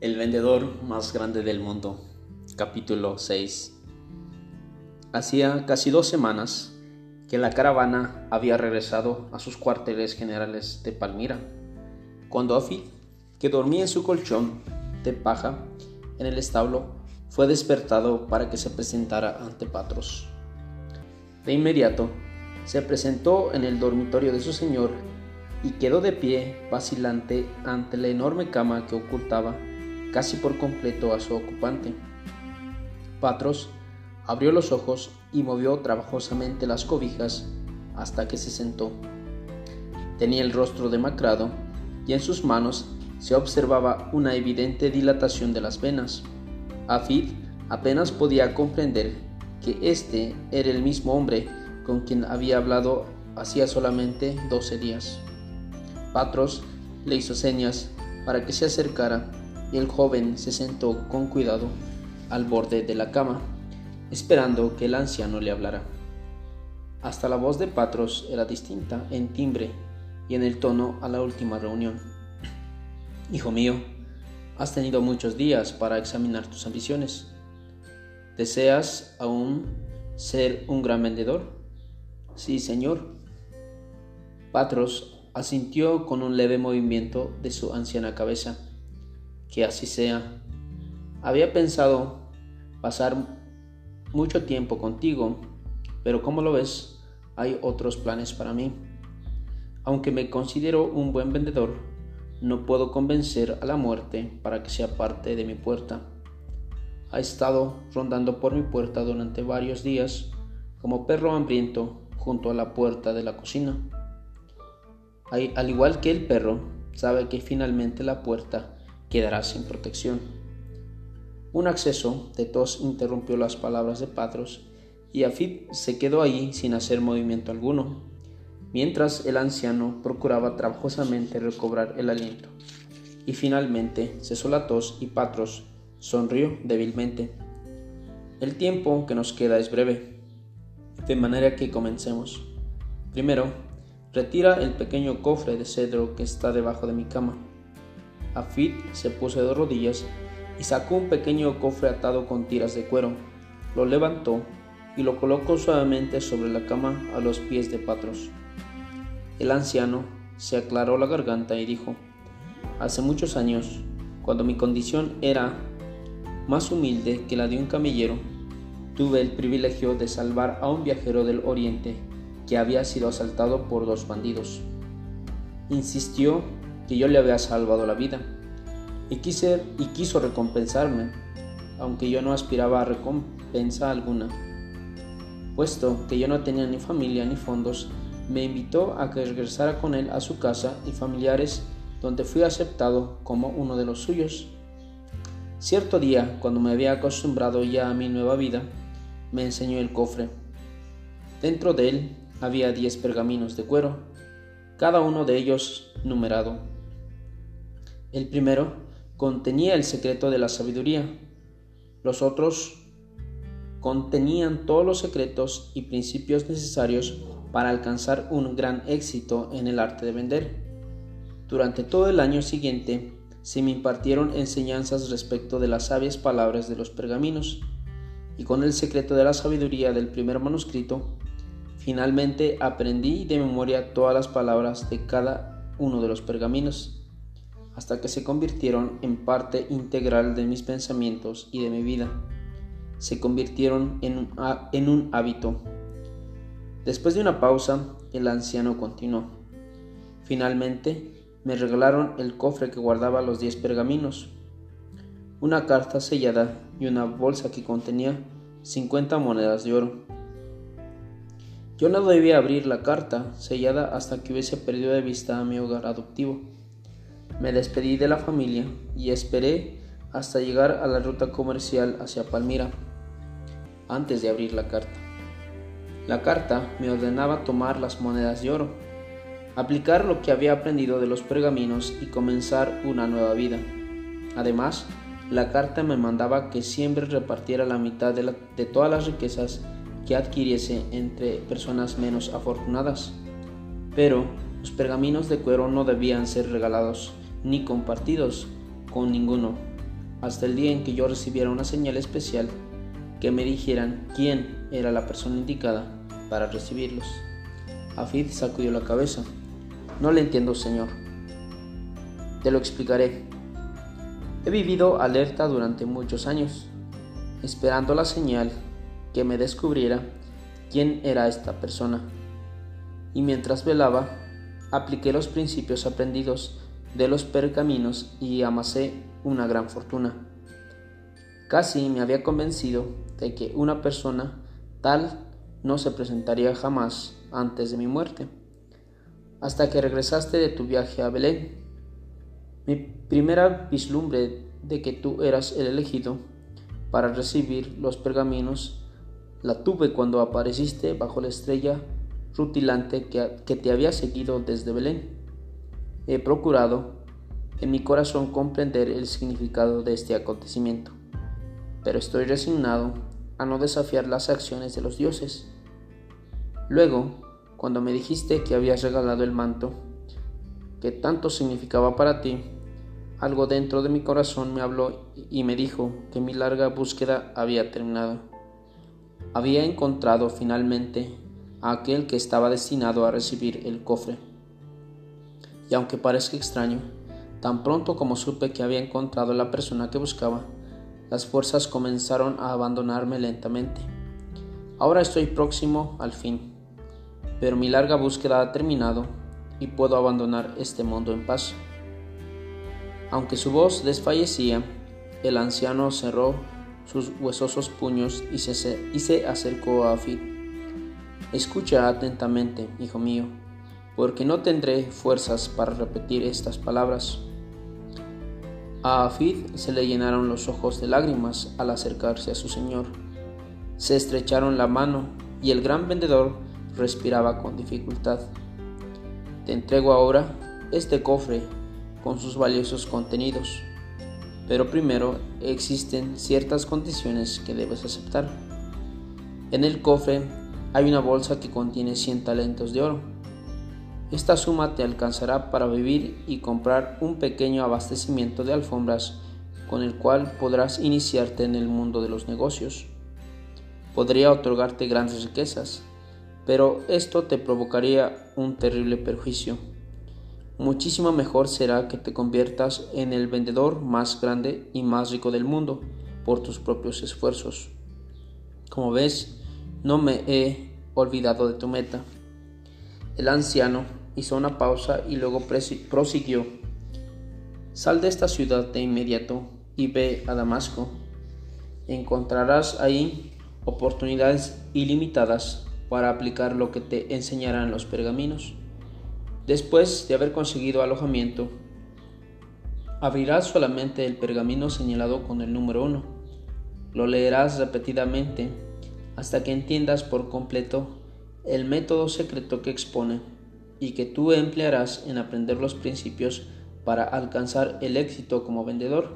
El vendedor más grande del mundo. Capítulo 6. Hacía casi dos semanas que la caravana había regresado a sus cuarteles generales de Palmira, cuando Afid, que dormía en su colchón de paja en el establo, fue despertado para que se presentara ante Patros. De inmediato, se presentó en el dormitorio de su señor y quedó de pie vacilante ante la enorme cama que ocultaba casi por completo a su ocupante. Patros abrió los ojos y movió trabajosamente las cobijas hasta que se sentó. Tenía el rostro demacrado y en sus manos se observaba una evidente dilatación de las venas. Afid apenas podía comprender que este era el mismo hombre con quien había hablado hacía solamente doce días. Patros le hizo señas para que se acercara y el joven se sentó con cuidado al borde de la cama, esperando que el anciano le hablara. Hasta la voz de Patros era distinta en timbre y en el tono a la última reunión. Hijo mío, has tenido muchos días para examinar tus ambiciones. ¿Deseas aún ser un gran vendedor? Sí, señor. Patros asintió con un leve movimiento de su anciana cabeza que así sea. Había pensado pasar mucho tiempo contigo, pero como lo ves, hay otros planes para mí. Aunque me considero un buen vendedor, no puedo convencer a la muerte para que sea parte de mi puerta. Ha estado rondando por mi puerta durante varios días como perro hambriento junto a la puerta de la cocina. Al igual que el perro, sabe que finalmente la puerta quedará sin protección. Un acceso de tos interrumpió las palabras de Patros y Afid se quedó allí sin hacer movimiento alguno, mientras el anciano procuraba trabajosamente recobrar el aliento. Y finalmente cesó la tos y Patros sonrió débilmente. El tiempo que nos queda es breve, de manera que comencemos. Primero, retira el pequeño cofre de cedro que está debajo de mi cama. Afid se puso de rodillas y sacó un pequeño cofre atado con tiras de cuero. Lo levantó y lo colocó suavemente sobre la cama a los pies de Patros. El anciano se aclaró la garganta y dijo, Hace muchos años, cuando mi condición era más humilde que la de un camillero, tuve el privilegio de salvar a un viajero del Oriente que había sido asaltado por dos bandidos. Insistió que yo le había salvado la vida y, quise, y quiso recompensarme, aunque yo no aspiraba a recompensa alguna. Puesto que yo no tenía ni familia ni fondos, me invitó a que regresara con él a su casa y familiares donde fui aceptado como uno de los suyos. Cierto día, cuando me había acostumbrado ya a mi nueva vida, me enseñó el cofre. Dentro de él había diez pergaminos de cuero, cada uno de ellos numerado. El primero contenía el secreto de la sabiduría. Los otros contenían todos los secretos y principios necesarios para alcanzar un gran éxito en el arte de vender. Durante todo el año siguiente se me impartieron enseñanzas respecto de las sabias palabras de los pergaminos, y con el secreto de la sabiduría del primer manuscrito, finalmente aprendí de memoria todas las palabras de cada uno de los pergaminos hasta que se convirtieron en parte integral de mis pensamientos y de mi vida. Se convirtieron en un, en un hábito. Después de una pausa, el anciano continuó. Finalmente, me regalaron el cofre que guardaba los diez pergaminos, una carta sellada y una bolsa que contenía 50 monedas de oro. Yo no debía abrir la carta sellada hasta que hubiese perdido de vista a mi hogar adoptivo. Me despedí de la familia y esperé hasta llegar a la ruta comercial hacia Palmira, antes de abrir la carta. La carta me ordenaba tomar las monedas de oro, aplicar lo que había aprendido de los pergaminos y comenzar una nueva vida. Además, la carta me mandaba que siempre repartiera la mitad de, todas las riquezas que adquiriese entre personas menos afortunadas. Pero los pergaminos de cuero no debían ser regalados ni compartidos con ninguno. hasta el día en que yo recibiera una señal especial que me dijeran quién era la persona indicada para recibirlos. Afid sacudió la cabeza. No le entiendo, señor. Te lo explicaré. He vivido alerta durante muchos años, esperando la señal que me descubriera quién era esta persona. Y mientras velaba, apliqué los principios aprendidos de los pergaminos y amasé una gran fortuna. Casi me había convencido de que una persona tal no se presentaría jamás antes de mi muerte, hasta que regresaste de tu viaje a Belén. Mi primera vislumbre de que tú eras el elegido para recibir los pergaminos la tuve cuando apareciste bajo la estrella rutilante que, que te había seguido desde Belén. He procurado en mi corazón comprender el significado de este acontecimiento, pero estoy resignado a no desafiar las acciones de los dioses. Luego, cuando me dijiste que habías regalado el manto, que tanto significaba para ti, algo dentro de mi corazón me habló y me dijo que mi larga búsqueda había terminado. Había encontrado finalmente a aquel que estaba destinado a recibir el cofre. Y aunque parezca extraño, tan pronto como supe que había encontrado la persona que buscaba, las fuerzas comenzaron a abandonarme lentamente. Ahora estoy próximo al fin, pero mi larga búsqueda ha terminado y puedo abandonar este mundo en paz. Aunque su voz desfallecía, el anciano cerró sus huesosos puños y se, acercó a Afid. Escucha atentamente, hijo mío, porque no tendré fuerzas para repetir estas palabras. A Afid se le llenaron los ojos de lágrimas al acercarse a su señor. Se estrecharon la mano y el gran vendedor respiraba con dificultad. Te entrego ahora este cofre con sus valiosos contenidos, pero primero existen ciertas condiciones que debes aceptar. En el cofre hay una bolsa que contiene 100 talentos de oro esta suma te alcanzará para vivir y comprar un pequeño abastecimiento de alfombras con el cual podrás iniciarte en el mundo de los negocios. Podría otorgarte grandes riquezas, pero esto te provocaría un terrible perjuicio. Muchísimo mejor será que te conviertas en el vendedor más grande y más rico del mundo por tus propios esfuerzos. Como ves, no me he olvidado de tu meta. El anciano hizo una pausa y luego prosiguió. Sal de esta ciudad de inmediato y ve a Damasco. Encontrarás ahí oportunidades ilimitadas para aplicar lo que te enseñarán los pergaminos. Después de haber conseguido alojamiento, abrirás solamente el pergamino señalado con el número 1. Lo leerás repetidamente hasta que entiendas por completo el método secreto que expone y que tú emplearás en aprender los principios para alcanzar el éxito como vendedor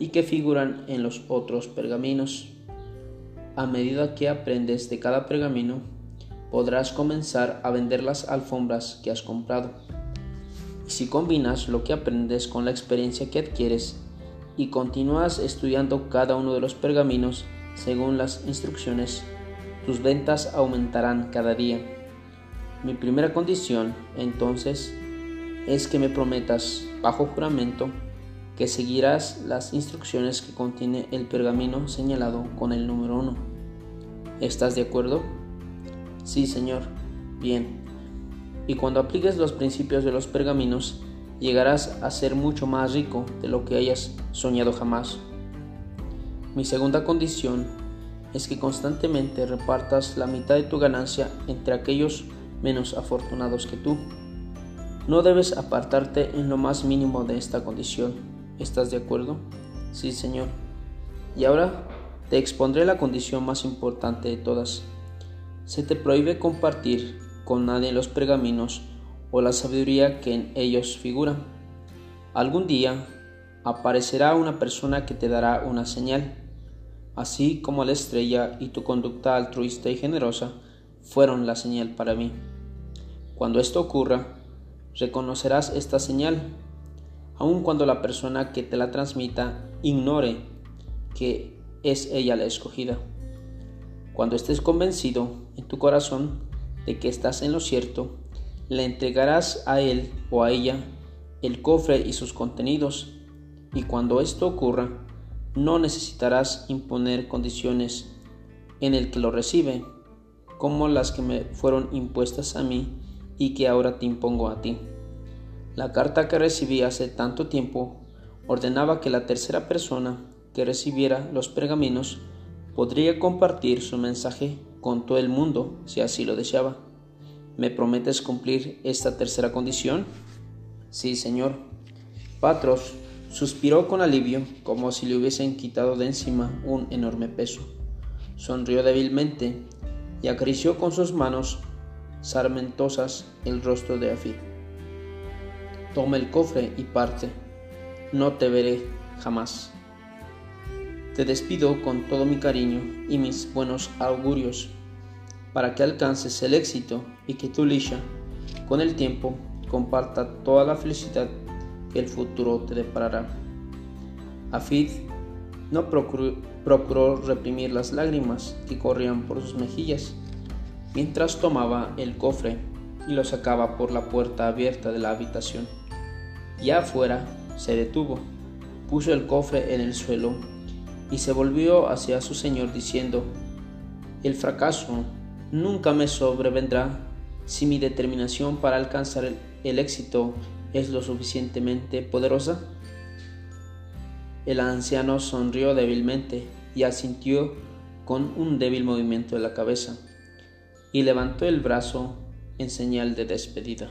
y que figuran en los otros pergaminos. A medida que aprendes de cada pergamino, podrás comenzar a vender las alfombras que has comprado. Y si combinas lo que aprendes con la experiencia que adquieres y continúas estudiando cada uno de los pergaminos según las instrucciones, tus ventas aumentarán cada día mi primera condición, entonces, es que me prometas, bajo juramento, que seguirás las instrucciones que contiene el pergamino señalado con el número 1. ¿Estás de acuerdo? Sí, Señor. Bien. Y cuando apliques los principios de los pergaminos, llegarás a ser mucho más rico de lo que hayas soñado jamás. Mi segunda condición es que constantemente repartas la mitad de tu ganancia entre aquellos menos afortunados que tú. No debes apartarte en lo más mínimo de esta condición. ¿Estás de acuerdo? Sí, Señor. Y ahora te expondré la condición más importante de todas. Se te prohíbe compartir con nadie los pergaminos o la sabiduría que en ellos figura. Algún día aparecerá una persona que te dará una señal, así como la estrella y tu conducta altruista y generosa fueron la señal para mí. Cuando esto ocurra, reconocerás esta señal. aun cuando la persona que te la transmita ignore que es ella la escogida. Cuando estés convencido en tu corazón de que estás en lo cierto, le entregarás a él o a ella el cofre y sus contenidos, y cuando esto ocurra, no necesitarás imponer condiciones en el que lo recibe, como las que me fueron impuestas a mí y que ahora te impongo a ti. La carta que recibí hace tanto tiempo ordenaba que la tercera persona que recibiera los pergaminos podría compartir su mensaje con todo el mundo si así lo deseaba. ¿Me prometes cumplir esta tercera condición? Sí, señor. Patros suspiró con alivio, como si le hubiesen quitado de encima un enorme peso. Sonrió débilmente y acarició con sus manos sarmentosas el rostro de Afid. Toma el cofre y parte. No te veré jamás. Te despido con todo mi cariño y mis buenos augurios para que alcances el éxito y que tu Lisha, con el tiempo, comparta toda la felicidad el futuro te deparará. Afid no procuró, procuró reprimir las lágrimas que corrían por sus mejillas mientras tomaba el cofre y lo sacaba por la puerta abierta de la habitación. Ya afuera se detuvo, puso el cofre en el suelo y se volvió hacia su señor diciendo, El fracaso nunca me sobrevendrá si mi determinación para alcanzar el, éxito es lo suficientemente poderosa. El anciano sonrió débilmente y asintió con un débil movimiento de la cabeza y levantó el brazo en señal de despedida.